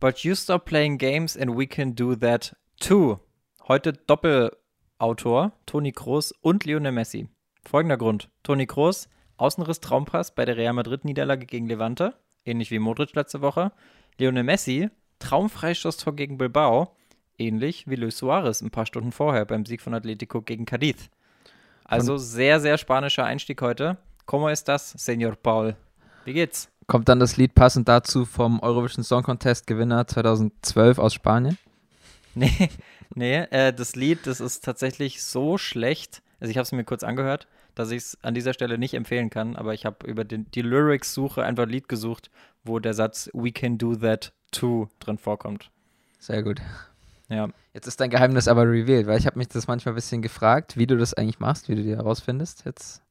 But you stop playing games and we can do that too. Heute Doppelautor Toni Kroos und Lionel Messi. Folgender Grund. Toni Kroos, Außenriss Traumpass bei der Real Madrid Niederlage gegen Levante, ähnlich wie Modric letzte Woche. Lionel Messi, Traumfreistoßtor gegen Bilbao, ähnlich wie Luis Suarez ein paar Stunden vorher beim Sieg von Atletico gegen Cadiz. Also sehr, sehr spanischer Einstieg heute. ¿Cómo estás, Señor Paul? Wie geht's? Kommt dann das Lied passend dazu vom Eurovision Song Contest Gewinner 2012 aus Spanien? Nee, nee, äh, das Lied, das ist tatsächlich so schlecht. Also ich habe es mir kurz angehört, dass ich es an dieser Stelle nicht empfehlen kann, aber ich habe über den, die Lyrics-Suche einfach ein Lied gesucht, wo der Satz We can do that too drin vorkommt. Sehr gut. Ja. Jetzt ist dein Geheimnis aber revealed, weil ich habe mich das manchmal ein bisschen gefragt, wie du das eigentlich machst, wie du die herausfindest. Jetzt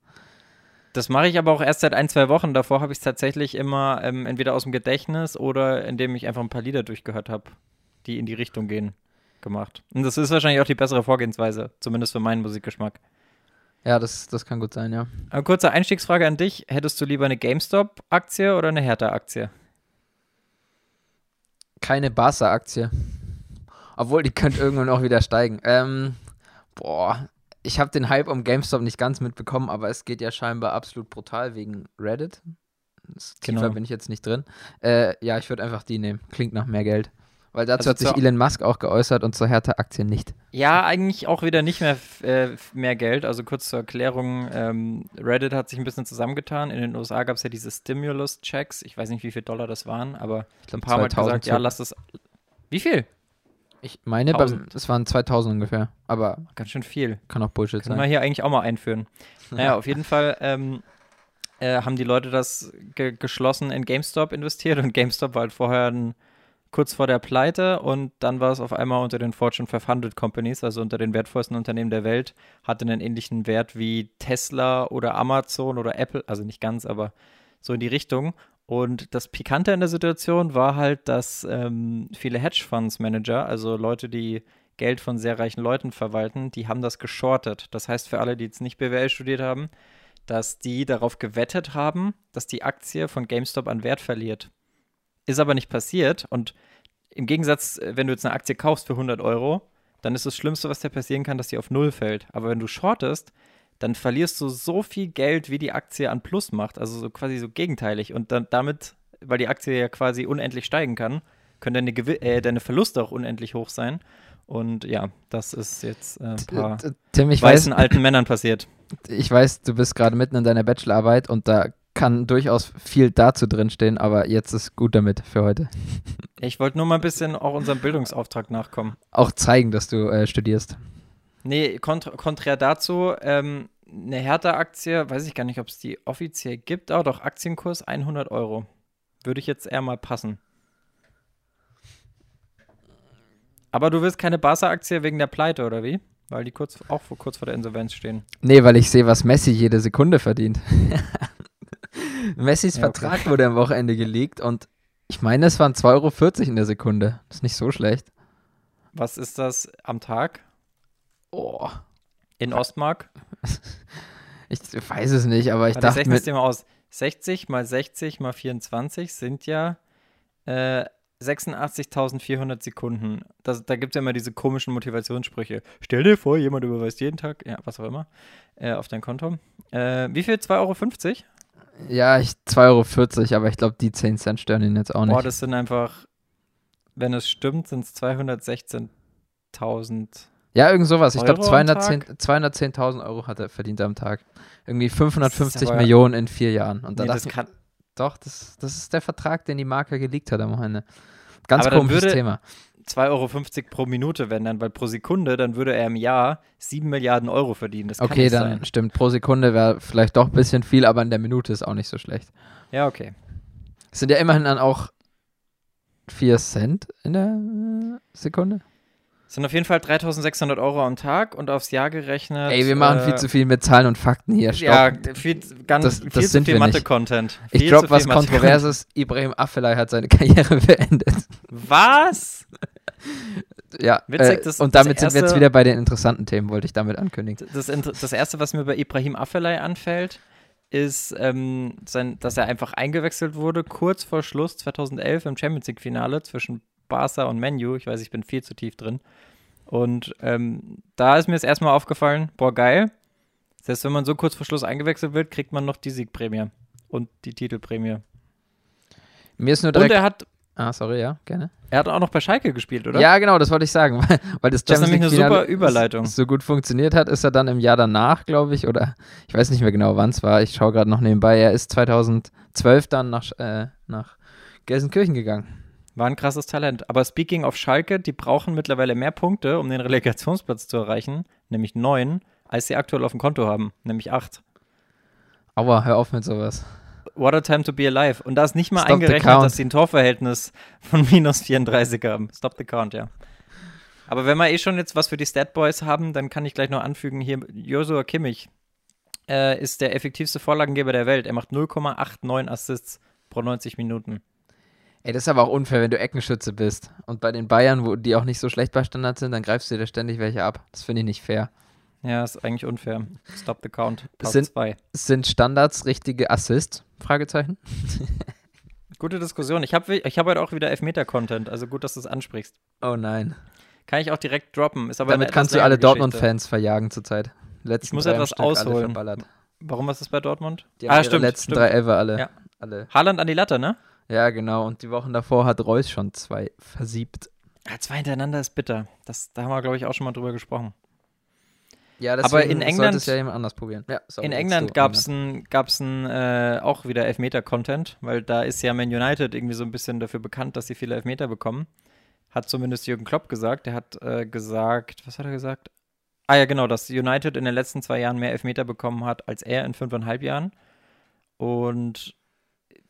Das mache ich aber auch erst seit ein, zwei Wochen. Davor habe ich es tatsächlich immer ähm, entweder aus dem Gedächtnis oder indem ich einfach ein paar Lieder durchgehört habe, die in die Richtung gehen, gemacht. Und das ist wahrscheinlich auch die bessere Vorgehensweise, zumindest für meinen Musikgeschmack. Ja, das, das kann gut sein, ja. Aber kurze Einstiegsfrage an dich. Hättest du lieber eine GameStop-Aktie oder eine Hertha-Aktie? Keine Barca-Aktie. Obwohl, die könnte irgendwann auch wieder steigen. Ähm, boah, ich habe den Hype um GameStop nicht ganz mitbekommen, aber es geht ja scheinbar absolut brutal wegen Reddit. Das tiefer Genau. bin ich jetzt nicht drin. Äh, ja, ich würde einfach die nehmen. Klingt nach mehr Geld. Weil dazu Also hat sich Elon Musk auch geäußert und zur Hertha-Aktie nicht. Ja, eigentlich auch wieder nicht mehr, äh, mehr Geld. Also kurz zur Erklärung, ähm, Reddit hat sich ein bisschen zusammengetan. In den USA gab es ja diese Stimulus-Checks. Ich weiß nicht, wie viel Dollar das waren, aber Ich glaube, ein paar Mal gesagt, ja, lass das. Wie viel? Ich meine, beim, 1000. es waren 2000 ungefähr. Aber Ganz schön viel. kann auch Bullshit Können wir sein. hier eigentlich auch mal einführen. Naja, auf jeden Fall ähm, äh, haben die Leute das ge geschlossen in GameStop investiert und GameStop war halt vorher ein, kurz vor der Pleite und dann war es auf einmal unter den Fortune 500 Companies, also unter den wertvollsten Unternehmen der Welt, hatte einen ähnlichen Wert wie Tesla oder Amazon oder Apple, also nicht ganz, aber so in die Richtung. Und das Pikante in der Situation war halt, dass ähm, viele Hedgefonds-Manager, also Leute, die Geld von sehr reichen Leuten verwalten, die haben das geschortet. Das heißt für alle, die jetzt nicht BWL studiert haben, dass die darauf gewettet haben, dass die Aktie von GameStop an Wert verliert. Ist aber nicht passiert und im Gegensatz, äh, wenn du jetzt eine Aktie kaufst für 100 Euro, dann ist das Schlimmste, was dir passieren kann, dass die auf Null fällt. Aber wenn du shortest, dann verlierst du so viel Geld, wie die Aktie an Plus macht. Also so quasi so gegenteilig. Und dann damit, weil die Aktie ja quasi unendlich steigen kann, können deine, Gewi äh, deine Verluste auch unendlich hoch sein. Und ja, das ist jetzt äh, ein paar Tim, ich weiß, weißen alten Männern passiert. ich weiß, du bist gerade mitten in deiner Bachelorarbeit und da kann durchaus viel dazu drinstehen, aber jetzt ist gut damit für heute. Ich wollte nur mal ein bisschen auch unserem Bildungsauftrag nachkommen. Auch zeigen, dass du äh, studierst. Nee, kontra konträr dazu, ähm, eine Hertha-Aktie, weiß ich gar nicht, ob es die offiziell gibt, aber doch Aktienkurs 100 Euro. Würde ich jetzt eher mal passen. Aber du willst keine Barca-Aktie wegen der Pleite, oder wie? Weil die kurz, auch vor, kurz vor der Insolvenz stehen. Nee, weil ich sehe, was Messi jede Sekunde verdient. Messis Ja, okay. Vertrag wurde am Wochenende geleakt und ich meine, es waren 2,40 Euro in der Sekunde. Das ist nicht so schlecht. Was ist das am Tag Oh, in Ostmark? ich weiß es nicht, aber ich ich dachte rechne es mit, dir mal aus. 60 mal 60 mal 24 sind ja äh, 86.400 Sekunden. Das, da gibt es ja immer diese komischen Motivationssprüche. Stell dir vor, jemand überweist jeden Tag, ja, was auch immer, äh, auf dein Konto. Äh, wie viel? 2,50 Euro? ja, ich 2,40 Euro, aber ich glaube, die 10 Cent stören ihn jetzt auch nicht. Boah, das sind einfach, wenn es stimmt, sind es 216.000. Ja, irgend sowas. Ich glaube, Euro am 210 210.000 Euro hat er verdient am Tag. Irgendwie 550 aber- Millionen in vier Jahren. Und da Nee, das kann, doch, das, das ist der Vertrag, den die Marke geleakt hat am Wochenende. Ganz komisches Thema. 2,50 Euro pro Minute, wenn dann, weil pro Sekunde, dann würde er im Jahr 7 Milliarden Euro verdienen. Das Okay, dann sein. stimmt. Pro Sekunde wäre vielleicht doch ein bisschen viel, aber in der Minute ist auch nicht so schlecht. Ja, okay. Es sind ja immerhin dann auch 4 Cent in der Sekunde. Sind auf jeden Fall 3.600 Euro am Tag und aufs Jahr gerechnet. Ey, wir machen äh, viel zu viel mit Zahlen und Fakten hier. Stopp. Ja, viel, ganz, Das- viel das zu sind viel. Mathe-Content. ich glaube, was. Kontroverses, Ibrahim Afellay hat seine Karriere beendet. Was? Ja, Witzig, äh, das- und das damit sind wir jetzt erste- wieder bei den interessanten Themen, wollte ich damit ankündigen. Das, das Erste, was mir bei Ibrahim Afellay anfällt, ist, ähm, sein, dass er einfach eingewechselt wurde, kurz vor Schluss 2011 im Champions League-Finale zwischen Barca und Menu. Ich weiß, ich bin viel zu tief drin. Und ähm, da ist mir es erstmal aufgefallen, boah, geil. Selbst wenn man so kurz vor Schluss eingewechselt wird, kriegt man noch die Siegprämie und die Titelprämie. Mir ist nur direkt. Und er hat, ah, sorry, ja, gerne. er hat auch noch bei Schalke gespielt, oder? Ja, genau, das wollte ich sagen. Weil, weil das Das ist nämlich eine super Überleitung. so gut funktioniert hat, ist er dann im Jahr danach, glaube ich, oder ich weiß nicht mehr genau, wann es war. Ich schaue gerade noch nebenbei. Er ist 2012 dann nach, äh, nach Gelsenkirchen gegangen. War ein krasses Talent. Aber speaking of Schalke, die brauchen mittlerweile mehr Punkte, um den Relegationsplatz zu erreichen, nämlich neun, als sie aktuell auf dem Konto haben, nämlich acht. Aua, hör auf mit sowas. What a time to be alive. Und da ist nicht mal Stop eingerechnet, dass sie ein Torverhältnis von minus 34 haben. Stop the count, ja. Aber wenn wir eh schon jetzt was für die Statboys haben, dann kann ich gleich noch anfügen, hier Joshua Kimmich äh, ist der effektivste Vorlagengeber der Welt. Er macht 0,89 Assists pro 90 Minuten. Ey, das ist aber auch unfair, wenn du Eckenschütze bist. Und bei den Bayern, wo die auch nicht so schlecht bei Standards sind, dann greifst du dir da ständig welche ab. Das finde ich nicht fair. Ja, ist eigentlich unfair. Stop the count. Part Sind- 2. Sind Standards richtige Assists? Fragezeichen. Gute Diskussion. Ich habe ich hab heute auch wieder Elfmeter-Content, also gut, dass du es ansprichst. Oh nein. Kann ich auch direkt droppen. Ist aber Damit kannst du alle. Dortmund-Fans verjagen zurzeit. Letzten Ich muss etwas Stück ausholen. Warum ist das bei Dortmund? Die haben ihre letzten drei Elfer alle. Ja. alle. Haaland an die Latte, ne? Ja, genau. Und die Wochen davor hat Reus schon zwei versiebt. Ja, zwei hintereinander ist bitter. Das, da haben wir, glaube ich, auch schon mal drüber gesprochen. Ja, Aber in England- es ja jemand anders probieren. Ja, sorry, In England gab es ein, gab's ein, äh, auch wieder Elfmeter-Content, weil da ist ja Man United irgendwie so ein bisschen dafür bekannt, dass sie viele Elfmeter bekommen. Hat zumindest Jürgen Klopp gesagt. Der hat äh, gesagt, was hat er gesagt? Ah ja, genau, dass United in den letzten zwei Jahren mehr Elfmeter bekommen hat als er in fünfeinhalb Jahren. Und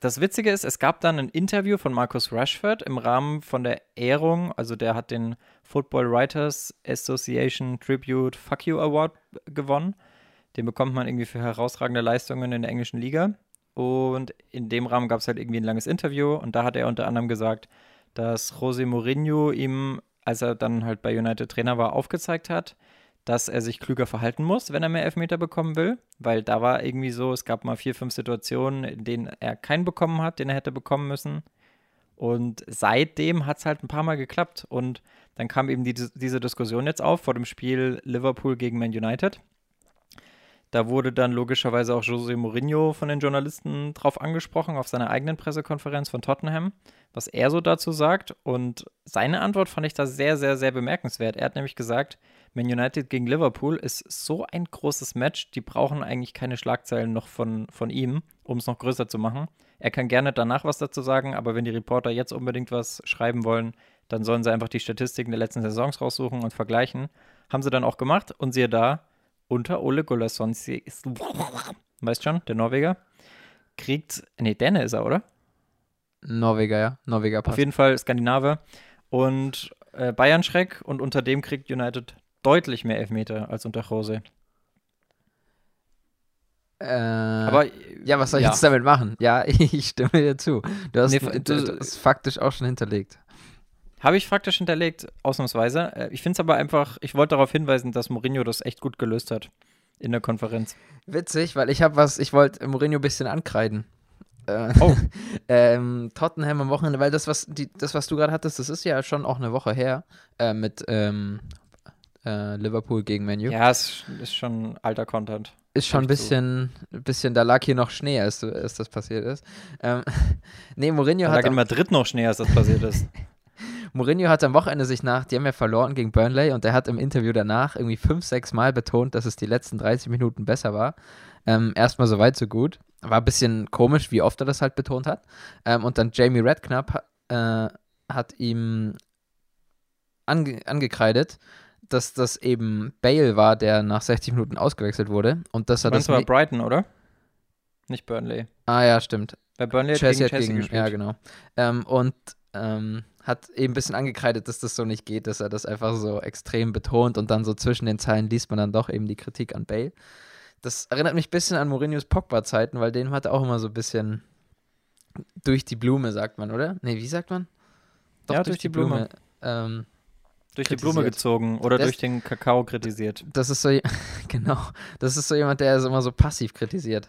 das Witzige ist, es gab dann ein Interview von Marcus Rashford im Rahmen von der Ehrung, also der hat den Football Writers Association Tribute Fuck You Award gewonnen. Den bekommt man irgendwie für herausragende Leistungen in der englischen Liga. Und in dem Rahmen gab es halt irgendwie ein langes Interview und da hat er unter anderem gesagt, dass José Mourinho ihm, als er dann halt bei United Trainer war, aufgezeigt hat, dass er sich klüger verhalten muss, wenn er mehr Elfmeter bekommen will, weil da war irgendwie so, es gab mal vier, fünf Situationen, in denen er keinen bekommen hat, den er hätte bekommen müssen. Und seitdem hat es halt ein paar Mal geklappt. Und dann kam eben die, diese Diskussion jetzt auf vor dem Spiel Liverpool gegen Man United. Da wurde dann logischerweise auch José Mourinho von den Journalisten drauf angesprochen, auf seiner eigenen Pressekonferenz von Tottenham, was er so dazu sagt. Und seine Antwort fand ich da sehr, sehr, sehr bemerkenswert. Er hat nämlich gesagt, Man United gegen Liverpool ist so ein großes Match, die brauchen eigentlich keine Schlagzeilen noch von, von ihm, um es noch größer zu machen. Er kann gerne danach was dazu sagen, aber wenn die Reporter jetzt unbedingt was schreiben wollen, dann sollen sie einfach die Statistiken der letzten Saisons raussuchen und vergleichen. Haben sie dann auch gemacht und siehe da, unter Ole Gunnarsson, ist, weißt schon, der Norweger, kriegt, nee, Däne ist er, oder? Norweger, ja. Norweger Auf passt. jeden Fall Skandinave und äh, Bayern Schreck und unter dem kriegt United deutlich mehr Elfmeter als unter Jose. Äh, Aber ja, was soll ich ja. jetzt damit machen? Ja, ich stimme dir zu. Du hast Nee, du- faktisch auch schon hinterlegt. Habe ich faktisch hinterlegt, ausnahmsweise. Äh, Ich finde es aber einfach, ich wollte darauf hinweisen, dass Mourinho das echt gut gelöst hat in der Konferenz. Witzig, weil ich habe was, ich wollte Mourinho ein bisschen ankreiden. Äh, Oh. ähm, Tottenham am Wochenende, weil das, was, die, das, was du gerade hattest, das ist ja schon auch eine Woche her äh, mit ähm, äh, Liverpool gegen Manu. Ja, es ist schon alter Content. Ist schon ein bisschen, ein bisschen, da lag hier noch Schnee, als, als das passiert ist. Ähm, nee, Mourinho Da hat, lag in Madrid noch Schnee, als das passiert ist. Mourinho hat am Wochenende sich nach, die haben ja verloren gegen Burnley und er hat im Interview danach irgendwie fünf, sechs Mal betont, dass es die letzten 30 Minuten besser war. Ähm, erstmal so weit, so gut. War ein bisschen komisch, wie oft er das halt betont hat. Ähm, und dann Jamie Redknapp äh, hat ihm ange angekreidet, dass das eben Bale war, der nach 60 Minuten ausgewechselt wurde. Und dass er Das war Brighton, oder? Nicht Burnley. ah, ja, stimmt. Bei Burnley hat Chelsea gegen hat Chelsea gegen, gespielt. ja genau. Ähm, und ähm, hat eben ein bisschen angekreidet, dass das so nicht geht, dass er das einfach so extrem betont und dann so zwischen den Zeilen liest man dann doch eben die Kritik an Bale. Das erinnert mich ein bisschen an Mourinhos Pogba-Zeiten, weil den hat er auch immer so ein bisschen durch die Blume, sagt man, oder? Nee, wie sagt man? Ja, durch die Blume. Ähm, Durch die Blume kritisiert. gezogen oder Das- durch den Kakao kritisiert. das ist so, genau, das ist so jemand, der es immer so passiv kritisiert.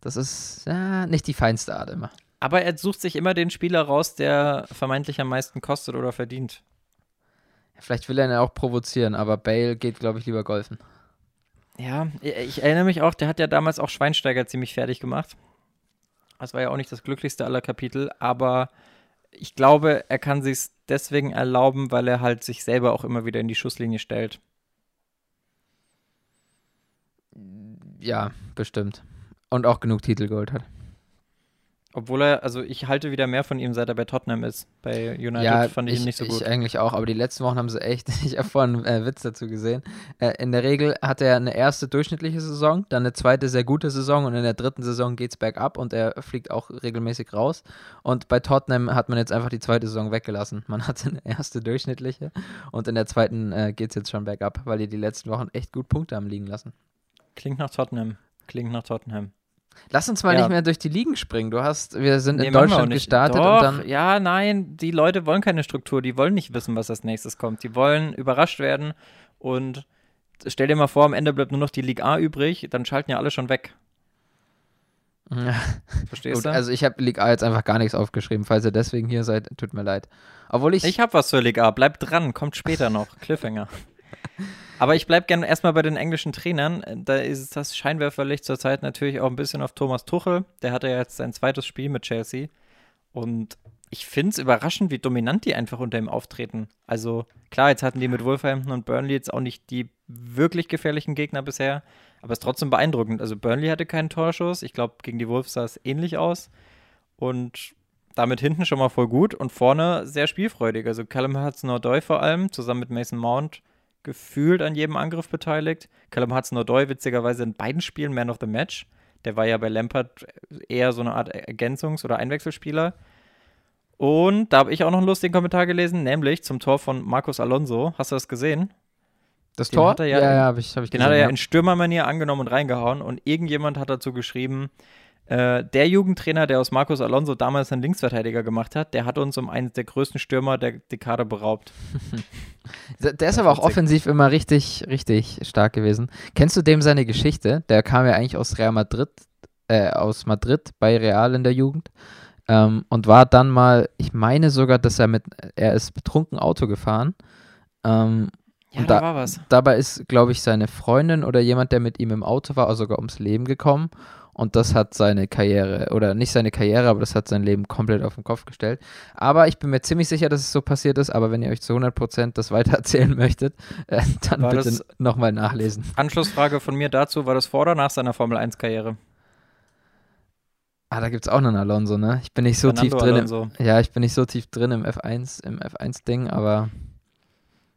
Das ist ja, nicht die feinste Art immer. Aber er sucht sich immer den Spieler raus, der vermeintlich am meisten kostet oder verdient. Vielleicht will er ihn auch provozieren, aber Bale geht, glaube ich, lieber golfen. Ja, ich erinnere mich auch, der hat ja damals auch Schweinsteiger ziemlich fertig gemacht. Das war ja auch nicht das glücklichste aller Kapitel, aber ich glaube, er kann sich deswegen erlauben, weil er halt sich selber auch immer wieder in die Schusslinie stellt. Ja, bestimmt. Und auch genug Titel geholt hat. Obwohl er, also ich halte wieder mehr von ihm, seit er bei Tottenham ist. Bei United ja, fand ich, ich ihn nicht so gut. Ich eigentlich auch, aber die letzten Wochen haben sie echt, ich habe vorhin einen äh, Witz dazu gesehen. Äh, in der Regel hat er eine erste durchschnittliche Saison, dann eine zweite sehr gute Saison und in der dritten Saison geht es bergab und er fliegt auch regelmäßig raus. Und bei Tottenham hat man jetzt einfach die zweite Saison weggelassen. Man hatte eine erste durchschnittliche und in der zweiten äh, geht es jetzt schon bergab, weil die die letzten Wochen echt gut Punkte haben liegen lassen. Klingt nach Tottenham. Klingt nach Tottenham. Lass uns mal ja. nicht mehr durch die Ligen springen. Du hast, wir sind nee, in Deutschland gestartet Doch, und dann. Ja, nein, die Leute wollen keine Struktur, die wollen nicht wissen, was als nächstes kommt. Die wollen überrascht werden und stell dir mal vor, am Ende bleibt nur noch die Liga A übrig, dann schalten ja alle schon weg. Ja. Verstehst Gut, du? Also ich habe Liga A jetzt einfach gar nichts aufgeschrieben. Falls ihr deswegen hier seid, tut mir leid. Obwohl ich. Ich habe was zur Liga A. Bleibt dran, kommt später noch. Cliffhanger. Aber ich bleibe gerne erstmal bei den englischen Trainern. Da ist das Scheinwerferlicht zurzeit natürlich auch ein bisschen auf Thomas Tuchel. Der hatte ja jetzt sein zweites Spiel mit Chelsea. Und ich finde es überraschend, wie dominant die einfach unter ihm auftreten. Also klar, jetzt hatten die mit Wolverhampton und Burnley jetzt auch nicht die wirklich gefährlichen Gegner bisher, aber es ist trotzdem beeindruckend. Also Burnley hatte keinen Torschuss. Ich glaube, gegen die Wolves sah es ähnlich aus. Und damit hinten schon mal voll gut und vorne sehr spielfreudig. Also Callum Hudson-Odoi vor allem, zusammen mit Mason Mount, gefühlt an jedem Angriff beteiligt. Callum Hudson-Odoi witzigerweise in beiden Spielen Man of the Match. Der war ja bei Lampard eher so eine Art Ergänzungs- oder Einwechselspieler. Und da habe ich auch noch einen lustigen Kommentar gelesen, nämlich zum Tor von Marcos Alonso. Hast du das gesehen? Das den Tor? ja, ja, ja habe ich, hab ich Den gesehen, hat er ja in Stürmermanier angenommen und reingehauen. Und irgendjemand hat dazu geschrieben, äh, der Jugendtrainer, der aus Marcos Alonso damals einen Linksverteidiger gemacht hat, der hat uns um einen der größten Stürmer der Dekade beraubt. der ist aber auch offensiv immer richtig, richtig stark gewesen. Kennst du dem seine Geschichte? Der kam ja eigentlich aus Real Madrid, äh, aus Madrid bei Real in der Jugend. Ähm, und war dann mal, ich meine sogar, dass er mit, er ist betrunken Auto gefahren. Ähm, ja, da, da, war was. Dabei ist, glaube ich, seine Freundin oder jemand, der mit ihm im Auto war, sogar ums Leben gekommen. Und das hat seine Karriere, oder nicht seine Karriere, aber das hat sein Leben komplett auf den Kopf gestellt. Aber ich bin mir ziemlich sicher, dass es so passiert ist. Aber wenn ihr euch zu 100% das weitererzählen möchtet, äh, dann war bitte nochmal nachlesen. Anschlussfrage von mir dazu: War das vor oder nach seiner Formel 1-Karriere? Ah, da gibt es auch einen Alonso, ne? Ich bin nicht so Fernando tief drin. Alonso. Im, ja, ich bin nicht so tief drin im F1, im F1-Ding, aber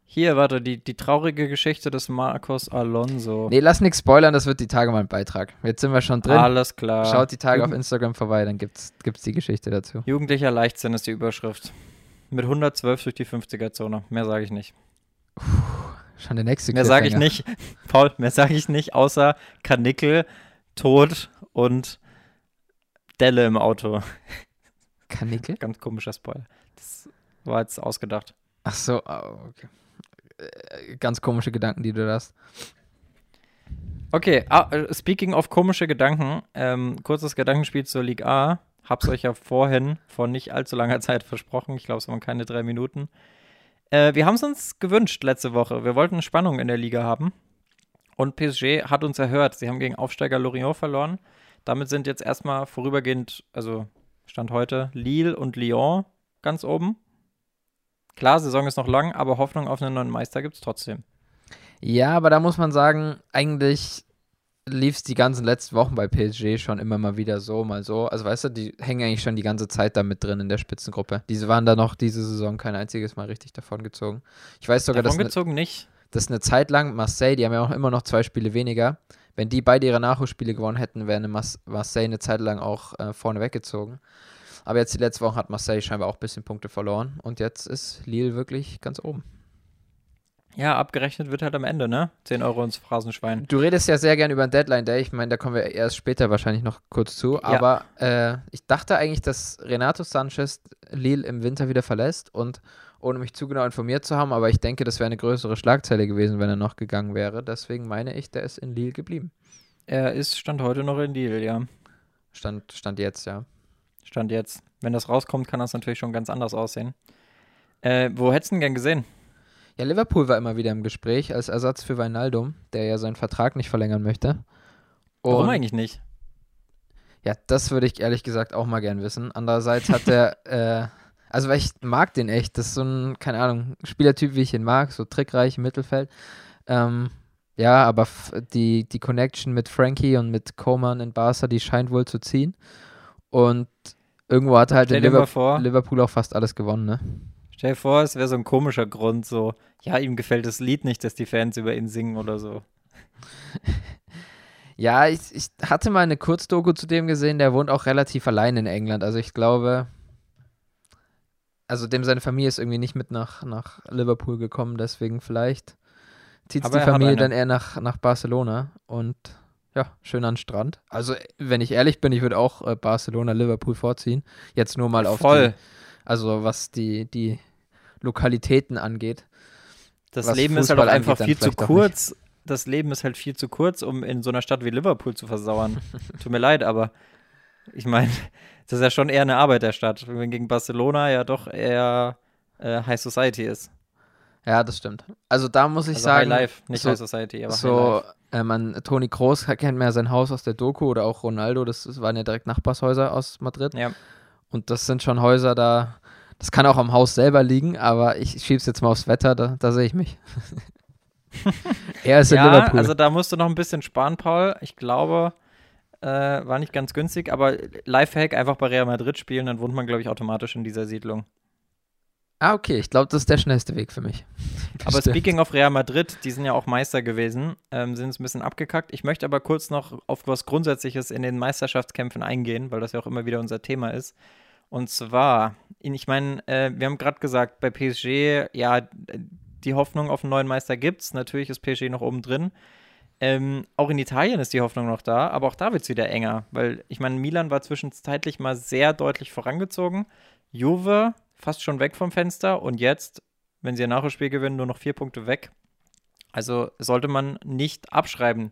hier, warte, die, die traurige Geschichte des Marcos Alonso. Nee, lass nichts spoilern, das wird die Tage mal ein Beitrag. Jetzt sind wir schon drin. Alles klar. Schaut die Tage Jugend auf Instagram vorbei, dann gibt's, gibt's die Geschichte dazu. Jugendlicher Leichtsinn ist die Überschrift. Mit 112 durch die 50er-Zone. Mehr sage ich nicht. Puh, schon der nächste Mehr sage ich nicht, Paul, mehr sage ich nicht, außer Kanickel, Tod und Delle im Auto. Kanickel? Ganz komischer Spoiler. Das war jetzt ausgedacht. Ach so, oh, okay. Äh, ganz komische Gedanken, die du hast. Okay, ah, äh, speaking of komische Gedanken, ähm, kurzes Gedankenspiel zur Liga A. Hab's euch ja vorhin vor nicht allzu langer Zeit versprochen. Ich glaube, es waren keine drei Minuten. Äh, wir haben es uns gewünscht letzte Woche. Wir wollten Spannung in der Liga haben. Und PSG hat uns erhört. Sie haben gegen Aufsteiger Lorient verloren. Damit sind jetzt erstmal vorübergehend, also Stand heute, Lille und Lyon ganz oben. Klar, Saison ist noch lang, aber Hoffnung auf einen neuen Meister gibt es trotzdem. Ja, aber da muss man sagen, eigentlich lief es die ganzen letzten Wochen bei PSG schon immer mal wieder so, mal so. Also weißt du, die hängen eigentlich schon die ganze Zeit da mit drin in der Spitzengruppe. Diese waren da noch diese Saison kein einziges Mal richtig davongezogen. Ich weiß sogar, dass. Davongezogen ne, nicht. Dass eine Zeit lang Marseille, die haben ja auch immer noch zwei Spiele weniger. Wenn die beide ihre Nachholspiele gewonnen hätten, wäre Marseille eine Zeit lang auch äh, vorne weggezogen. Aber jetzt die letzte Woche hat Marseille scheinbar auch ein bisschen Punkte verloren. Und jetzt ist Lille wirklich ganz oben. Ja, abgerechnet wird halt am Ende, ne? 10 Euro ins Phrasenschwein. Du redest ja sehr gern über den Deadline Day. Ich meine, da kommen wir erst später wahrscheinlich noch kurz zu. Ja. Aber äh, ich dachte eigentlich, dass Renato Sanchez Lille im Winter wieder verlässt und ohne mich zu genau informiert zu haben, aber ich denke, das wäre eine größere Schlagzeile gewesen, wenn er noch gegangen wäre. Deswegen meine ich, der ist in Lille geblieben. Er ist Stand heute noch in Lille, ja. Stand, stand jetzt, ja. Stand jetzt. Wenn das rauskommt, kann das natürlich schon ganz anders aussehen. Äh, wo hättest du ihn gern gesehen? Ja, Liverpool war immer wieder im Gespräch als Ersatz für Weinaldum, der ja seinen Vertrag nicht verlängern möchte. Und Warum eigentlich nicht? Ja, das würde ich ehrlich gesagt auch mal gern wissen. Andererseits hat der, äh, also weil ich mag den echt, das ist so ein, keine Ahnung, Spielertyp, wie ich ihn mag, so trickreich im Mittelfeld. Ähm, ja, aber die, die Connection mit Frankie und mit Coman in Barca, die scheint wohl zu ziehen. Und irgendwo hat halt in Liverpool, Liverpool auch fast alles gewonnen, ne? Stell dir vor, es wäre so ein komischer Grund, so, ja, ihm gefällt das Lied nicht, dass die Fans über ihn singen oder so. ja, ich, ich hatte mal eine Kurzdoku zu dem gesehen, der wohnt auch relativ allein in England. Also ich glaube, also dem seine Familie ist irgendwie nicht mit nach, nach Liverpool gekommen, deswegen vielleicht zieht die Familie dann eher nach, nach Barcelona und ja, schön an den Strand. Also, wenn ich ehrlich bin, ich würde auch äh, Barcelona, Liverpool vorziehen. Jetzt nur mal auf Voll. Die, also was die, die Lokalitäten angeht. Das Leben ist halt einfach viel zu kurz. Das Leben ist halt viel zu kurz, um in so einer Stadt wie Liverpool zu versauern. Tut mir leid, aber ich meine, das ist ja schon eher eine Arbeiterstadt, wenn gegen Barcelona ja doch eher äh, High Society ist. Ja, das stimmt. Also da muss ich also sagen. High Life, nicht so, High Society, aber so, äh, man, Toni Kroos kennt man ja sein Haus aus der Doku oder auch Ronaldo, das, das waren ja direkt Nachbarshäuser aus Madrid. Ja. Und das sind schon Häuser da, das kann auch am Haus selber liegen, aber ich schiebe es jetzt mal aufs Wetter, da, da sehe ich mich. er ist in ja, Liverpool. Also da musst du noch ein bisschen sparen, Paul. Ich glaube, äh, war nicht ganz günstig, aber Lifehack einfach bei Real Madrid spielen, dann wohnt man, glaube ich, automatisch in dieser Siedlung. Ah, okay. Ich glaube, das ist der schnellste Weg für mich. aber speaking of Real Madrid, die sind ja auch Meister gewesen, ähm, sind es ein bisschen abgekackt. Ich möchte aber kurz noch auf was Grundsätzliches in den Meisterschaftskämpfen eingehen, weil das ja auch immer wieder unser Thema ist. Und zwar, ich meine, äh, wir haben gerade gesagt, bei PSG, ja, die Hoffnung auf einen neuen Meister gibt es. Natürlich ist PSG noch oben drin. Ähm, auch in Italien ist die Hoffnung noch da, aber auch da wird es wieder enger, weil ich meine, Milan war zwischenzeitlich mal sehr deutlich vorangezogen. Juve fast schon weg vom Fenster und jetzt, wenn sie ein Nachholspiel gewinnen, nur noch vier Punkte weg. Also sollte man nicht abschreiben.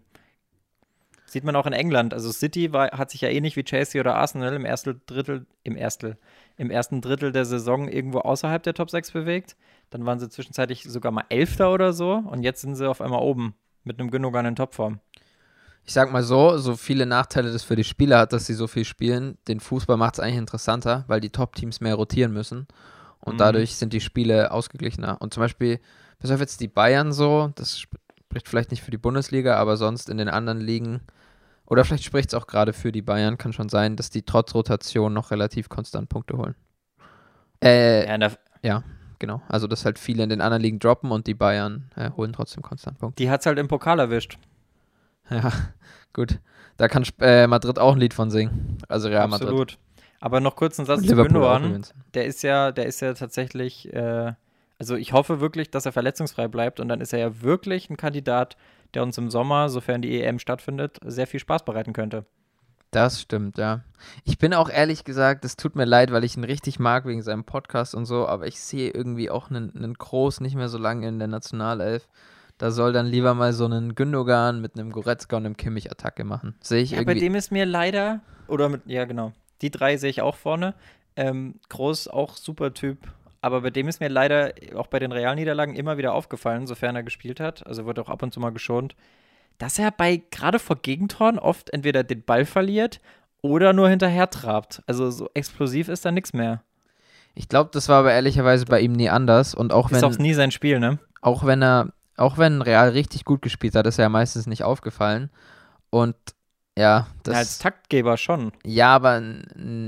Sieht man auch in England. Also City war, hat sich ja ähnlich wie Chelsea oder Arsenal im ersten Drittel, im ersten, im ersten Drittel der Saison irgendwo außerhalb der Top 6 bewegt. Dann waren sie zwischenzeitlich sogar mal Elfter oder so und jetzt sind sie auf einmal oben mit einem Gündogan in Topform ich sag mal so, so viele Nachteile das für die Spieler hat, dass sie so viel spielen, den Fußball macht es eigentlich interessanter, weil die Top-Teams mehr rotieren müssen. Und mhm. dadurch sind die Spiele ausgeglichener. Und zum Beispiel, bis auf jetzt die Bayern so, das spricht vielleicht nicht für die Bundesliga, aber sonst in den anderen Ligen, oder vielleicht spricht es auch gerade für die Bayern, kann schon sein, dass die trotz Rotation noch relativ konstant Punkte holen. Äh, ja, ja, genau. Also, dass halt viele in den anderen Ligen droppen und die Bayern äh, holen trotzdem konstant Punkte. Die hat es halt im Pokal erwischt. Ja, gut. Da kann äh, Madrid auch ein Lied von singen. Also Real Madrid. Absolut. Aber noch kurz einen Satz zu Gündogan. Der ist ja, der ist ja tatsächlich, äh, also ich hoffe wirklich, dass er verletzungsfrei bleibt und dann ist er ja wirklich ein Kandidat, der uns im Sommer, sofern die EM stattfindet, sehr viel Spaß bereiten könnte. Das stimmt, ja. Ich bin auch ehrlich gesagt, es tut mir leid, weil ich ihn richtig mag wegen seinem Podcast und so, aber ich sehe irgendwie auch einen, einen Groß nicht mehr so lange in der Nationalelf. Da soll dann lieber mal so einen Gündogan mit einem Goretzka und einem Kimmich Attacke machen. Sehe ich ja, irgendwie. bei dem ist mir leider, oder mit, ja genau, die drei sehe ich auch vorne. Ähm, Groß, auch super Typ. Aber bei dem ist mir leider auch bei den Realniederlagen immer wieder aufgefallen, sofern er gespielt hat, also wird auch ab und zu mal geschont, dass er bei gerade vor Gegentoren oft entweder den Ball verliert oder nur hinterher trabt. Also so explosiv ist da nichts mehr. Ich glaube, das war aber ehrlicherweise bei ihm nie anders. Und auch wenn. Ist auch nie sein Spiel, ne? Auch wenn er auch wenn Real richtig gut gespielt hat, ist er ja meistens nicht aufgefallen. Und ja, das. Ja, als Taktgeber schon. Ja, aber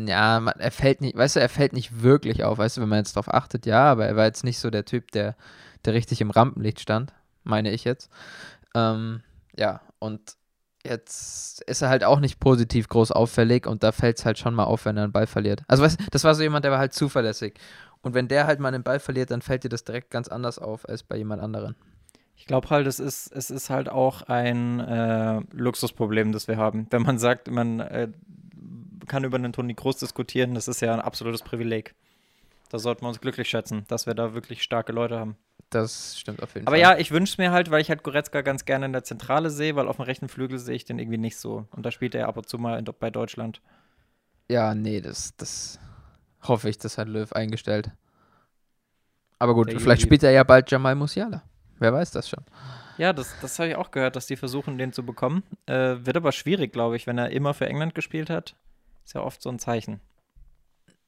ja, er fällt nicht, weißt du, er fällt nicht wirklich auf, weißt du, wenn man jetzt darauf achtet, ja, aber er war jetzt nicht so der Typ, der, der richtig im Rampenlicht stand, meine ich jetzt. Ähm, ja, und jetzt ist er halt auch nicht positiv groß auffällig und da fällt es halt schon mal auf, wenn er einen Ball verliert. Also weißt das war so jemand, der war halt zuverlässig. Und wenn der halt mal einen Ball verliert, dann fällt dir das direkt ganz anders auf als bei jemand anderen. Ich glaube halt, es ist, es ist halt auch ein äh, Luxusproblem, das wir haben. Wenn man sagt, man äh, kann über einen Toni Groß diskutieren, das ist ja ein absolutes Privileg. Da sollten wir uns glücklich schätzen, dass wir da wirklich starke Leute haben. Das stimmt auf jeden Aber Fall. Aber ja, ich wünsche es mir halt, weil ich halt Goretzka ganz gerne in der Zentrale sehe, weil auf dem rechten Flügel sehe ich den irgendwie nicht so. Und da spielt er ab und zu mal in, bei Deutschland. Ja, nee, das, das hoffe ich, das hat Löw eingestellt. Aber gut, Der vielleicht Juli. spielt er ja bald Jamal Musiala. Wer weiß das schon. Ja, das, das habe ich auch gehört, dass die versuchen, den zu bekommen. Äh, wird aber schwierig, glaube ich, wenn er immer für England gespielt hat. Ist ja oft so ein Zeichen.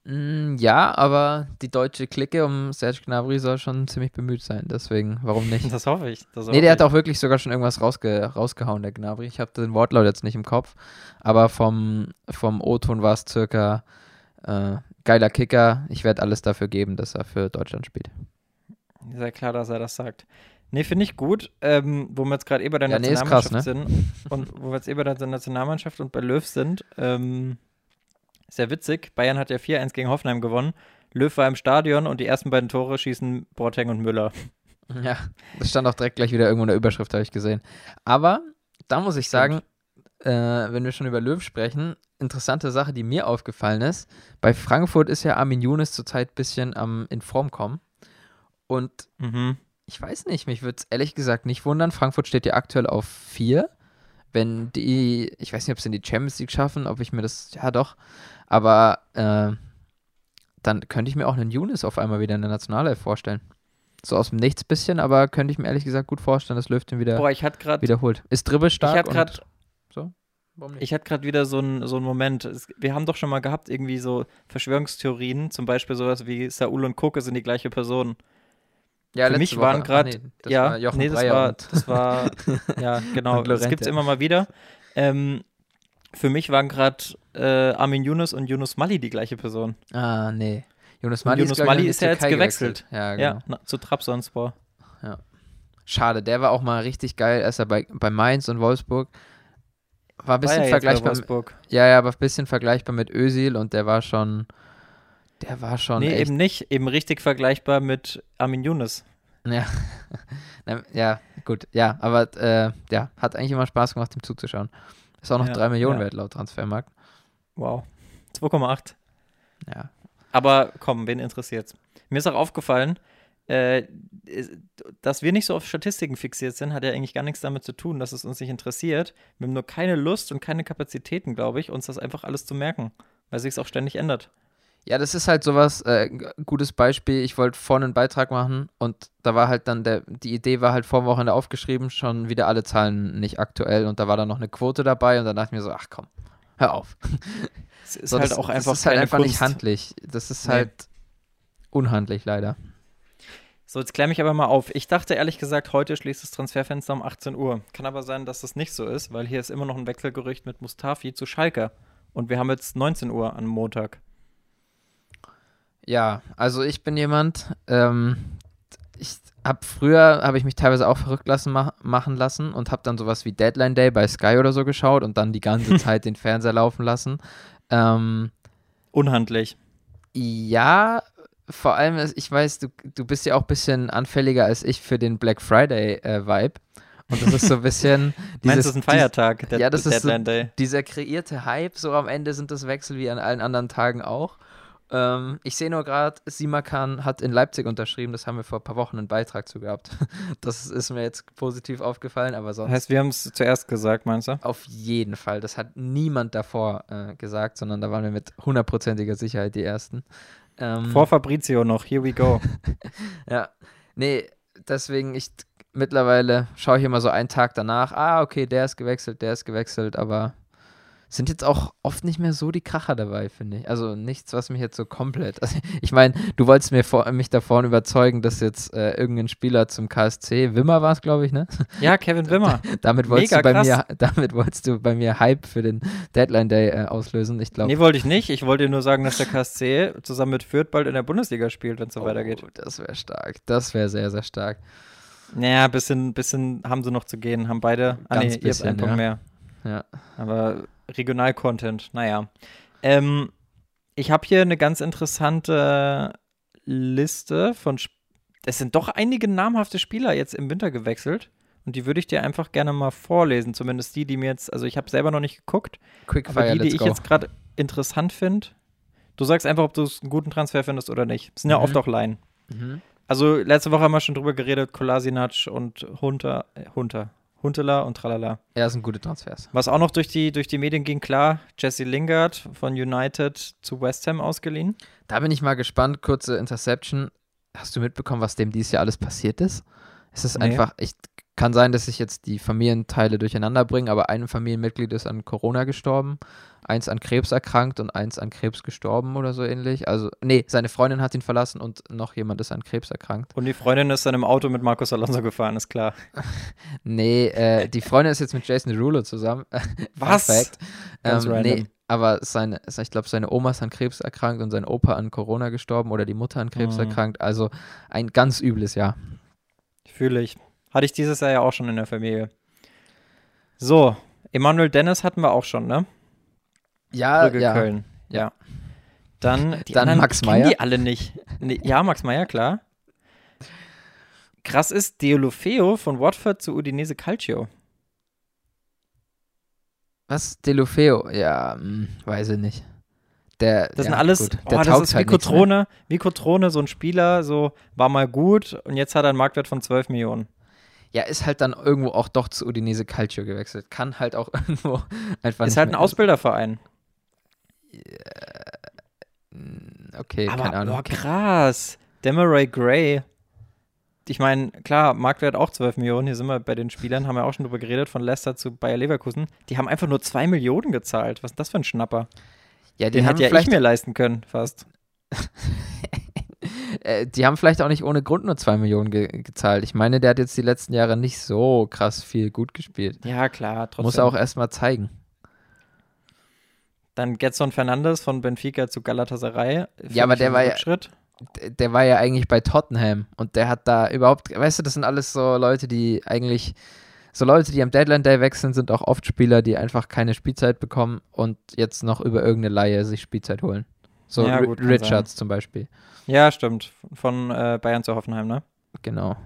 Mm, ja, aber die deutsche Clique um Serge Gnabry soll schon ziemlich bemüht sein. Deswegen, warum nicht? Das hoffe ich. Das Nee, hoffe der hat ich. auch wirklich sogar schon irgendwas rausge rausgehauen, der Gnabry. Ich habe den Wortlaut jetzt nicht im Kopf, aber vom, vom O-Ton war es circa äh, geiler Kicker. Ich werde alles dafür geben, dass er für Deutschland spielt. Ja klar, dass er das sagt. Nee, finde ich gut. Ähm, wo wir jetzt gerade eh bei der Ja, nee, ist krass, Nationalmannschaft sind und wo wir jetzt eh bei der Nationalmannschaft und bei Löw sind, ähm, ja witzig. Bayern hat ja 4-1 gegen Hoffenheim gewonnen. Löw war im Stadion und die ersten beiden Tore schießen Boateng und Müller. Ja, das stand auch direkt gleich wieder irgendwo in der Überschrift, habe ich gesehen. Aber da muss ich sagen, äh, wenn wir schon über Löw sprechen, interessante Sache, die mir aufgefallen ist. Bei Frankfurt ist ja Armin Younes zurzeit ein bisschen am in Form kommen. Und Mhm. Ich weiß nicht, mich würde es ehrlich gesagt nicht wundern. Frankfurt steht ja aktuell auf 4. Wenn die, ich weiß nicht, ob sie in die Champions League schaffen, ob ich mir das, ja doch, aber äh, dann könnte ich mir auch einen Younes auf einmal wieder in der Nationalelf vorstellen. So aus dem Nichts bisschen, aber könnte ich mir ehrlich gesagt gut vorstellen, dass Löw den wieder Boah, ich hatte gerade wiederholt. Ist dribbelstark Ich hatte gerade so. Ich hatte gerade wieder so einen so einen Moment. Es, wir haben doch schon mal gehabt, irgendwie so Verschwörungstheorien, zum Beispiel sowas wie Saul und Koke sind die gleiche Person. Ja, für mich Woche. waren grad- nee, das ja, war Jochen nee, das Breyer war, das war, ja, genau, das gibt es immer mal wieder. Ähm, für mich waren gerade äh, Armin Yunus und Yunus Mali die gleiche Person. Ah, nee. Und Mali Yunus ist, Mali ist ja jetzt Türkei gewechselt. Ja, genau. Ja, na, zu Trabzonspor. Schade, der war auch mal richtig geil, als er bei, bei Mainz und Wolfsburg war ein War bisschen ja bei vergleichbar. Mit, ja, ja, aber ein bisschen vergleichbar mit Özil und der war schon, der war schon Nee, eben nicht. Eben richtig vergleichbar mit Armin Yunus. ja, ja, gut, ja, aber äh, ja, hat eigentlich immer Spaß gemacht, ihm zuzuschauen. Ist auch noch Ja, 3 Millionen ja. wert laut Transfermarkt. Wow. 2,8. Ja, Aber komm, wen interessiert's? Mir ist auch aufgefallen, äh, dass wir nicht so auf Statistiken fixiert sind, hat ja eigentlich gar nichts damit zu tun, dass es uns nicht interessiert. Wir haben nur keine Lust und keine Kapazitäten, glaube ich, uns das einfach alles zu merken, weil sich es auch ständig ändert. Ja, das ist halt sowas, äh, gutes Beispiel. Ich wollte vorne einen Beitrag machen und da war halt dann der, die Idee war halt vor dem Wochenende aufgeschrieben, schon wieder alle Zahlen nicht aktuell und da war dann noch eine Quote dabei und dann dachte ich mir so, ach komm, hör auf. Es ist So, halt das, auch einfach das ist halt einfach nicht handlich. Das ist Nee. halt unhandlich leider. So, jetzt klär mich aber mal auf. Ich dachte ehrlich gesagt, heute schließt das Transferfenster um 18 Uhr. Kann aber sein, dass das nicht so ist, weil hier ist immer noch ein Wechselgerücht mit Mustafi zu Schalke. Und wir haben jetzt 19 Uhr am Montag. Ja, also ich bin jemand, ähm, ich habe früher, habe ich mich teilweise auch verrückt lassen, ma machen lassen und habe dann sowas wie Deadline Day bei Sky oder so geschaut und dann die ganze Zeit den Fernseher laufen lassen. Ähm, Unhandlich. Ja, vor allem, ist- ich weiß, du, du bist ja auch ein bisschen anfälliger als ich für den Black Friday-Vibe. und das ist so ein bisschen. Meinst du, dieses- das ist ein Feiertag, der ja, das ist so- Deadline Day? dieser kreierte Hype, so am Ende sind das Wechsel wie an allen anderen Tagen auch. Ähm, ich sehe nur gerade, Simakan hat in Leipzig unterschrieben, das haben wir vor ein paar Wochen einen Beitrag zu gehabt. Das ist mir jetzt positiv aufgefallen, aber sonst Heißt, wir haben es zuerst gesagt, meinst du? auf jeden Fall. Das hat niemand davor äh, gesagt, sondern da waren wir mit hundertprozentiger Sicherheit die Ersten. Ähm, Vor Fabrizio noch, here we go. Ja, nee, deswegen, ich mittlerweile schaue ich immer so einen Tag danach, ah, okay, der ist gewechselt, der ist gewechselt, aber sind jetzt auch oft nicht mehr so die Kracher dabei, finde ich. Also nichts, was mich jetzt so komplett. Also ich meine, du wolltest mir vor, mich davon überzeugen, dass jetzt äh, irgendein Spieler zum KSC, Wimmer war es, glaube ich, ne? Ja, Kevin Wimmer. Damit wolltest Mega du bei krass. mir, damit wolltest du bei mir Hype für den Deadline Day äh, auslösen. Ich glaube. Nee, wollte ich nicht. Ich wollte nur sagen, dass der KSC zusammen mit Fürth bald in der Bundesliga spielt, wenn es so weitergeht. Oh, das wäre stark. Das wäre sehr, sehr stark. Naja, bisschen, bisschen haben sie noch zu gehen. Haben beide. Ah, Ganz nee, ihr habt bisschen, einen Punkt ja. mehr. Ja. Aber Regional-Content, naja. Ähm, ich habe hier eine ganz interessante Liste von. Sp es sind doch einige namhafte Spieler jetzt im Winter gewechselt. Und die würde ich dir einfach gerne mal vorlesen. Zumindest die, die mir jetzt. Also, ich habe selber noch nicht geguckt. Aber Quickfire, die, die let's ich go. jetzt gerade interessant finde. Du sagst einfach, ob du es einen guten Transfer findest oder nicht. Es sind ja Mhm. oft auch Laien. Mhm. Also letzte Woche haben wir schon drüber geredet, Kolasinac und Hunter, äh, Hunter, Huntela und tralala. Ja, das sind gute Transfers. Was auch noch durch die, durch die Medien ging, klar, Jesse Lingard von United zu West Ham ausgeliehen. Da bin ich mal gespannt. Kurze Interception. Hast du mitbekommen, was dem dieses Jahr alles passiert ist? Es ist Nee. einfach, ich kann sein, dass ich jetzt die Familienteile durcheinander bringe, aber ein Familienmitglied ist an Corona gestorben, eins an Krebs erkrankt und eins an Krebs gestorben oder so ähnlich. Also, nee, seine Freundin hat ihn verlassen und noch jemand ist an Krebs erkrankt. Und die Freundin ist dann im Auto mit Marcos Alonso gefahren, ist klar. Nee, äh, die Freundin ist jetzt mit Jason Derulo zusammen. Was? Fact. Ganz Ähm, random. nee, aber seine, ich glaube, seine Oma ist an Krebs erkrankt und sein Opa an Corona gestorben oder die Mutter an Krebs Mhm. erkrankt. Also ein ganz übles Jahr. Fühle ich. Hatte ich dieses Jahr ja auch schon in der Familie. So, Emanuel Dennis hatten wir auch schon, ne? Ja, Brügge, ja. Köln. Ja. Dann, die Dann Max Meyer. die alle nicht. Nee, ja, Max Meyer, klar. Krass ist Deulofeo von Watford zu Udinese Calcio. Was? Delofeo? Ja, hm, weiß ich nicht. Der, Das ja, sind alles, gut, oh, der das ist halt. Cotrone, wie Cotrone, so ein Spieler, so war mal gut und jetzt hat er einen Marktwert von 12 Millionen. Ja, ist halt dann irgendwo auch doch zu Udinese Calcio gewechselt. Kann halt auch irgendwo einfach Ist halt ein Ausbilderverein. Hm, Okay, Aber, keine Ahnung. boah, krass. Demaray Gray. Ich meine, klar, Marktwert auch 12 Millionen. Hier sind wir bei den Spielern, haben wir auch schon drüber geredet, von Leicester zu Bayer Leverkusen. Die haben einfach nur 2 Millionen gezahlt. Was ist das für ein Schnapper? ja, Den haben hätte ja ich vielleicht, mir leisten können, fast. äh, die haben vielleicht auch nicht ohne Grund nur 2 Millionen ge gezahlt. Ich meine, der hat jetzt die letzten Jahre nicht so krass viel gut gespielt. Ja, klar, trotzdem. Muss er auch erstmal zeigen. Dann Getson Fernandes von Benfica zu Galatasaray. Ja, aber der war ja- Der war ja eigentlich bei Tottenham und der hat da überhaupt, weißt du, das sind alles so Leute, die eigentlich, so Leute, die am Deadline Day wechseln, sind auch oft Spieler, die einfach keine Spielzeit bekommen und jetzt noch über irgendeine Laie sich Spielzeit holen. So Ja, gut, Richards zum Beispiel. Ja, stimmt. Von äh, Bayern zu Hoffenheim, ne? Genau.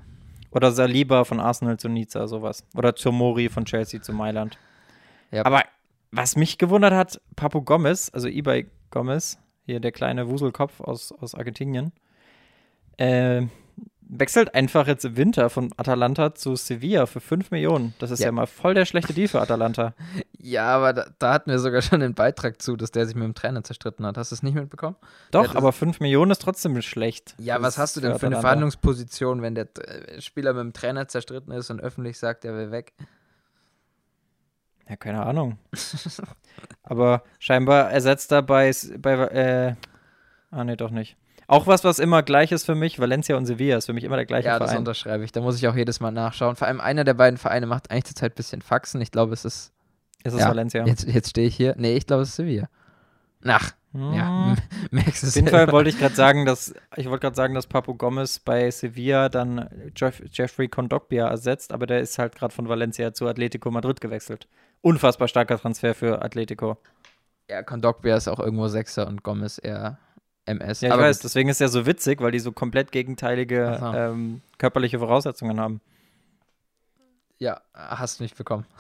Oder Saliba von Arsenal zu Nizza, sowas. Oder Tomori von Chelsea zu Mailand. Ja. Aber was mich gewundert hat, Papu Gomez, also Ibai Gomez, hier der kleine Wuselkopf aus, aus Argentinien, äh, wechselt einfach jetzt im Winter von Atalanta zu Sevilla für 5 Millionen. Das ist ja. Ja. mal voll der schlechte Deal für Atalanta. Ja, aber da, da hatten wir sogar schon einen Beitrag zu, dass der sich mit dem Trainer zerstritten hat. Hast du es nicht mitbekommen? Doch, aber 5 Millionen ist trotzdem schlecht. Ja, Das was hast du denn für für eine. Verhandlungsposition, wenn der äh, Spieler mit dem Trainer zerstritten ist und öffentlich sagt, er will weg? Ja, keine Ahnung. Aber scheinbar ersetzt er bei, bei äh, ah nee, doch nicht. Auch was, was immer gleich ist für mich, Valencia und Sevilla ist für mich immer der gleiche Ja, das Verein. unterschreibe ich. Da muss ich auch jedes Mal nachschauen. Vor allem einer der beiden Vereine macht eigentlich zurzeit ein bisschen Faxen. Ich glaube, es ist. Ist es ja, Valencia? Jetzt, jetzt stehe ich hier. Nee, ich glaube, es ist Sevilla. Ach, ja, Hm. merkst du Auf jeden Fall wollte ich gerade sagen, dass ich wollte gerade sagen, dass Papu Gomez bei Sevilla dann Jeff, Jeffrey Kondogbia ersetzt, aber der ist halt gerade von Valencia zu Atletico Madrid gewechselt. Unfassbar starker Transfer für Atletico. Ja, Kondogbia ist auch irgendwo Sechser und Gomez eher MS. Ja, ich Aber weiß, gut. deswegen ist er so witzig, weil die so komplett gegenteilige so. ähm, körperliche Voraussetzungen haben. Ja, hast du nicht bekommen.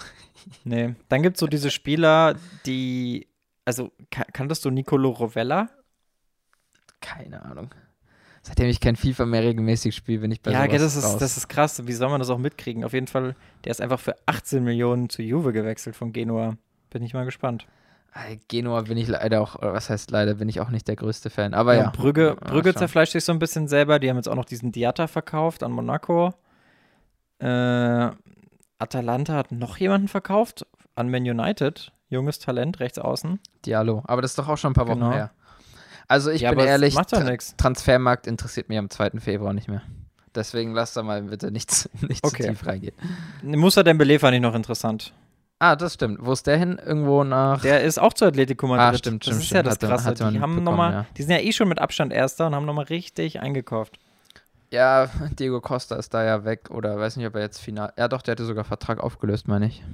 Nee. Dann gibt es so diese Spieler, die. Also, ka kanntest du Nicolo Rovella? Keine Ahnung. Seitdem ich kein FIFA mehr regelmäßig spiele, bin ich bei ja, das ist, raus. das ist krass. Wie soll man das auch mitkriegen? Auf jeden Fall, der ist einfach für 18 Millionen zu Juve gewechselt von Genua. Bin ich mal gespannt. Äh, Genua bin ich leider auch, was heißt leider, bin ich auch nicht der größte Fan. Aber ja. Brügge, Mal Brügge schauen. zerfleischt sich so ein bisschen selber. Die haben jetzt auch noch diesen Diatta verkauft an Monaco. Äh, Atalanta hat noch jemanden verkauft an Man United. Junges Talent, rechts außen. Diallo. Aber das ist doch auch schon ein paar Wochen Genau. her. Also ich Ja, bin ehrlich, Tra. Transfermarkt interessiert mich am 2. Februar nicht mehr. Deswegen lasst da mal bitte nicht, zu- nicht Okay. zu tief reingehen. Musa Dembele fand ich noch interessant. Ah, das stimmt. Wo ist der hin? Irgendwo nach. Der ist auch zu Atletico Madrid. Ah, stimmt, das stimmt, ist ja stimmt. das Hatte- Krasse. man die haben noch mal, ja. die sind ja eh schon mit Abstand Erster und haben nochmal richtig eingekauft. ja, Diego Costa ist da ja weg. Oder weiß nicht, ob er jetzt final. Ja, doch, der hatte sogar Vertrag aufgelöst, meine ich.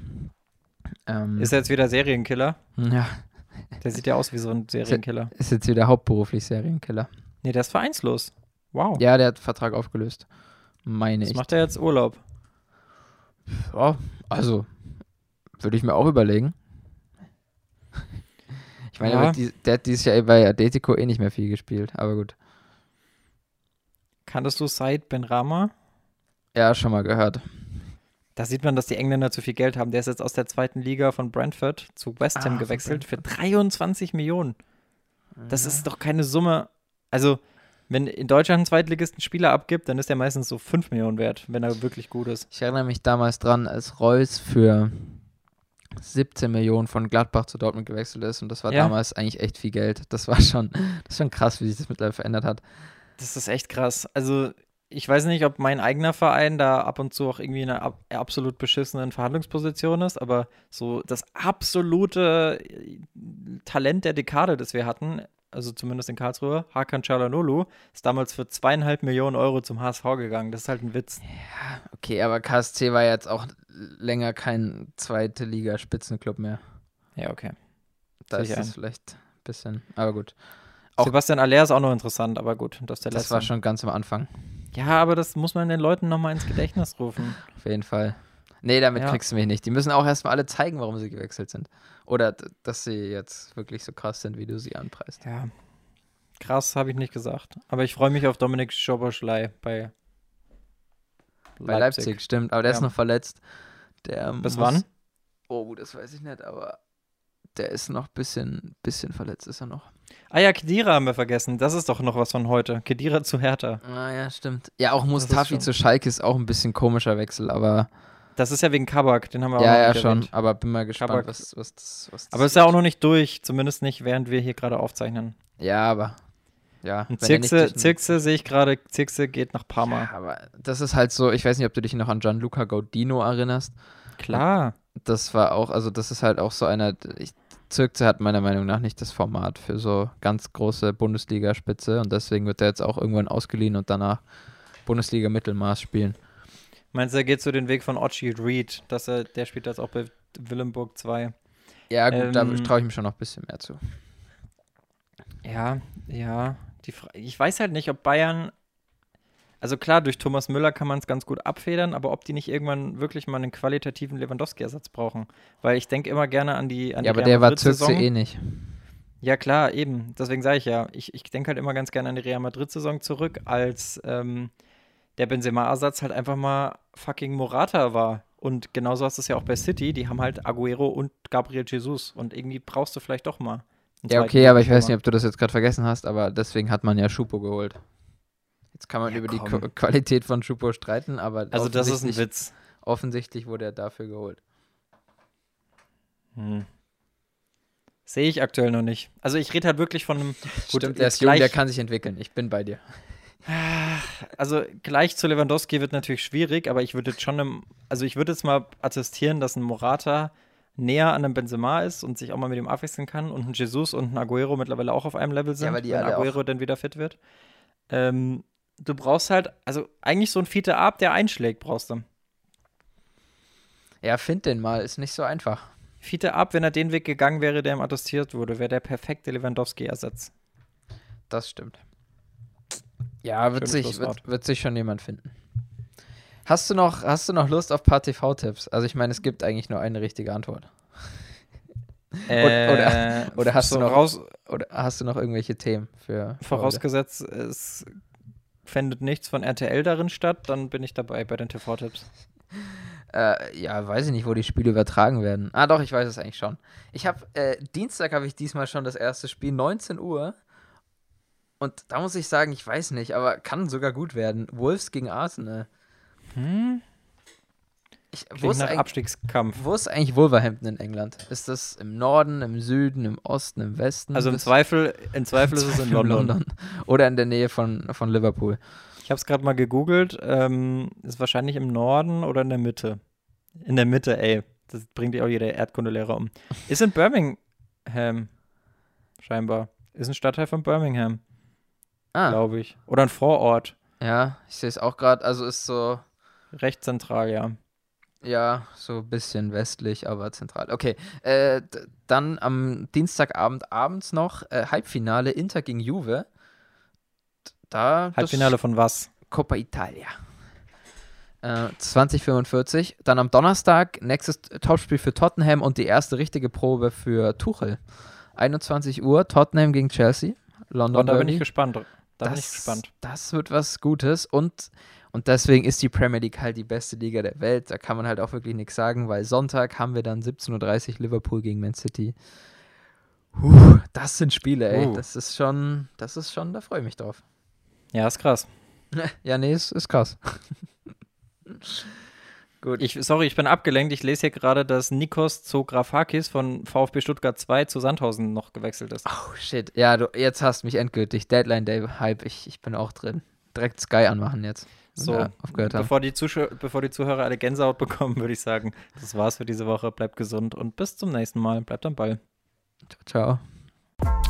Ähm, Ist er jetzt wieder Serienkiller? ja, Der sieht ja aus wie so ein Serienkiller. ist jetzt wieder hauptberuflich Serienkiller. Nee, der ist vereinslos. Wow. Ja, der hat Vertrag aufgelöst. Meine Was ich. macht er jetzt Urlaub? Ja, also, würde ich mir auch überlegen. Ich meine, Ja. der hat dieses Jahr bei Atletico eh nicht mehr viel gespielt, aber gut. Kanntest du Said Benrama? Ja, schon mal gehört. Da sieht man, dass die Engländer zu viel Geld haben. Der ist jetzt aus der zweiten Liga von Brentford zu West Ham Ah, gewechselt für Brentford. 23 Millionen. Das ist doch keine Summe. Also, wenn in Deutschland ein Zweitligisten Spieler abgibt, dann ist der meistens so 5 Millionen wert, wenn er wirklich gut ist. Ich erinnere mich damals dran, als Reus für 17 Millionen von Gladbach zu Dortmund gewechselt ist und das war Ja. damals eigentlich echt viel Geld. Das war schon, das ist schon krass, wie sich das mittlerweile verändert hat. Das ist echt krass. Also, ich weiß nicht, ob mein eigener Verein da ab und zu auch irgendwie in einer ab absolut beschissenen Verhandlungsposition ist, aber so das absolute äh, Talent der Dekade, das wir hatten, also zumindest in Karlsruhe, Hakan Çalhanoğlu, ist damals für zweieinhalb Millionen Euro zum HSV gegangen. Das ist halt ein Witz. Okay, aber KSC war jetzt auch länger kein zweite Liga Spitzenclub mehr. Ja, okay. Da ist es vielleicht ein bisschen, aber gut. Auch- Sebastian Aller ist auch noch interessant, aber gut, das der Das letzte. war schon ganz am Anfang, ja, aber das muss man den Leuten nochmal ins Gedächtnis rufen. auf jeden Fall. Nee, damit Ja. kriegst du mich nicht. Die müssen auch erstmal alle zeigen, warum sie gewechselt sind. Oder dass sie jetzt wirklich so krass sind, wie du sie anpreist. Ja. Krass, habe ich nicht gesagt. Aber ich freue mich auf Dominik Schoboschlei bei Bei Leipzig, stimmt. Aber der ist Ja. noch verletzt. Der Bis muss- wann? Oh, das weiß ich nicht, aber der ist noch ein bisschen, bisschen verletzt, ist er noch. Ah ja, Kedira haben wir vergessen. Das ist doch noch was von heute. Kedira zu Hertha. Ah ja, stimmt. Ja, auch ist Mustafi zu Schalke ist auch ein bisschen komischer Wechsel, aber Das ist ja wegen Kabak, den haben wir auch ja, ja, schon. erwähnt. Aber bin mal gespannt, Kabak- was, was, das, was das Aber ist ja auch noch nicht durch, zumindest nicht, während wir hier gerade aufzeichnen. Ja, aber. Ja, Und Zirkse, Zirkse sehe ich gerade, Zirkse geht nach Parma. Ja, aber das ist halt so, ich weiß nicht, ob du dich noch an Gianluca Gaudino erinnerst. Klar. Das war auch, also das ist halt auch so einer, ich, Zirkze hat meiner Meinung nach nicht das Format für so ganz große Bundesligaspitze und deswegen wird er jetzt auch irgendwann ausgeliehen und danach Bundesliga-Mittelmaß spielen. Meinst du, er geht so den Weg von Ochi Reed, dass er, der spielt jetzt auch bei Willenburg 2. Ja, gut, da Ähm, traue ich mir schon noch ein bisschen mehr zu. Ja, ja. Die Fra ich weiß halt nicht, ob Bayern. Also klar, durch Thomas Müller kann man es ganz gut abfedern, aber ob die nicht irgendwann wirklich mal einen qualitativen Lewandowski-Ersatz brauchen. Weil ich denke immer gerne an die an Ja, die aber der war. Zirkse eh nicht. Ja, klar, eben. Deswegen sage ich ja, ich, ich denke halt immer ganz gerne an die Real Madrid-Saison zurück, als ähm, der Benzema-Ersatz halt einfach mal fucking Morata war. Und genauso hast du es ja auch bei City, die haben halt Aguero und Gabriel Jesus. Und irgendwie brauchst du vielleicht doch mal. Ja, okay, aber ich weiß nicht, ob du das jetzt gerade vergessen hast, aber deswegen hat man ja Schupo geholt. Jetzt kann man Ja, über die komm. Qu Qualität von Schupo streiten, aber Also, das ist ein offensichtlich- Witz. offensichtlich wurde er dafür geholt. Hm. Sehe ich aktuell noch nicht. Also, ich rede halt wirklich von einem. Gut, Stimmt, der ist jung, der kann sich entwickeln. Ich bin bei dir. Also gleich zu Lewandowski wird natürlich schwierig, aber ich würde jetzt schon, im, also ich würde jetzt mal attestieren, dass ein Morata näher an einem Benzema ist und sich auch mal mit ihm abwechseln kann und ein Jesus und ein Aguero mittlerweile auch auf einem Level sind, weil die wenn alle auch- Aguero dann wieder fit wird. Ähm, du brauchst halt, also eigentlich so ein Fiete Ab, der einschlägt, brauchst du. Ja, find den mal, ist nicht so einfach. Fiete Ab, wenn er den Weg gegangen wäre, der ihm attestiert wurde, wäre der perfekte Lewandowski-Ersatz. Das stimmt. Ja, wird sich, wird, wird sich schon jemand finden. Hast du noch, hast du noch Lust auf ein paar TV-Tipps? Also ich meine, es gibt eigentlich nur eine richtige Antwort. Äh, oder hast so du noch- raus, Oder hast du noch irgendwelche Themen für, für Vorausgesetzt, es findet nichts von RTL darin statt, dann bin ich dabei bei den TV-Tipps. Äh, ja, weiß ich nicht, wo die Spiele übertragen werden. Ah, doch, ich weiß es eigentlich schon. Ich habe, äh, Dienstag habe ich diesmal schon das erste Spiel, 19 Uhr. Und da muss ich sagen, ich weiß nicht, aber kann sogar gut werden. Wolves gegen Arsenal. Hm? Ich, wo, ist Abstiegskampf. wo ist eigentlich Wolverhampton in England? Ist das im Norden, im Süden, im Osten, im Westen? Also im Zweifel, im Zweifel ist es in Zweifel London. Oder in der Nähe von, von Liverpool. Ich habe es gerade mal gegoogelt. Ähm, ist wahrscheinlich im Norden oder in der Mitte. In der Mitte, ey. Das bringt ja auch jeder Erdkundelehrer um. Ist in Birmingham. Scheinbar. Ist ein Stadtteil von Birmingham, Ah, glaube ich. Oder ein Vorort. ja, ich sehe es auch gerade. Also ist so, Recht zentral, ja. ja, so ein bisschen westlich, aber zentral. Okay, äh, dann am Dienstagabend abends noch äh, Halbfinale Inter gegen Juve. Da Halbfinale von was? Coppa Italia. Äh, 2045. Dann am Donnerstag nächstes Topspiel für Tottenham und die erste richtige Probe für Tuchel. 21 Uhr, Tottenham gegen Chelsea. London Und da bin ich gespannt. Da das, bin ich gespannt. Das wird was Gutes. Und Und deswegen ist die Premier League halt die beste Liga der Welt. Da kann man halt auch wirklich nichts sagen, weil Sonntag haben wir dann 17.30 Uhr Liverpool gegen Man City. Puh, das sind Spiele, ey. Uh. Das ist schon, das ist schon, da freue ich mich drauf. Ja, ist krass. Ja, nee, ist, ist krass. Gut. Ich, sorry, ich bin abgelenkt. Ich lese hier gerade, dass Nikos Zografakis von VfB Stuttgart 2 zu Sandhausen noch gewechselt ist. Oh, shit. Ja, du, jetzt hast mich endgültig. Deadline Day Hype. Ich, ich bin auch drin. Direkt Sky anmachen jetzt. So, wir aufgehört haben. bevor die, bevor die Zuhörer alle Gänsehaut bekommen, würde ich sagen, das war's für diese Woche. Bleibt gesund und bis zum nächsten Mal. Bleibt am Ball. Ciao, ciao.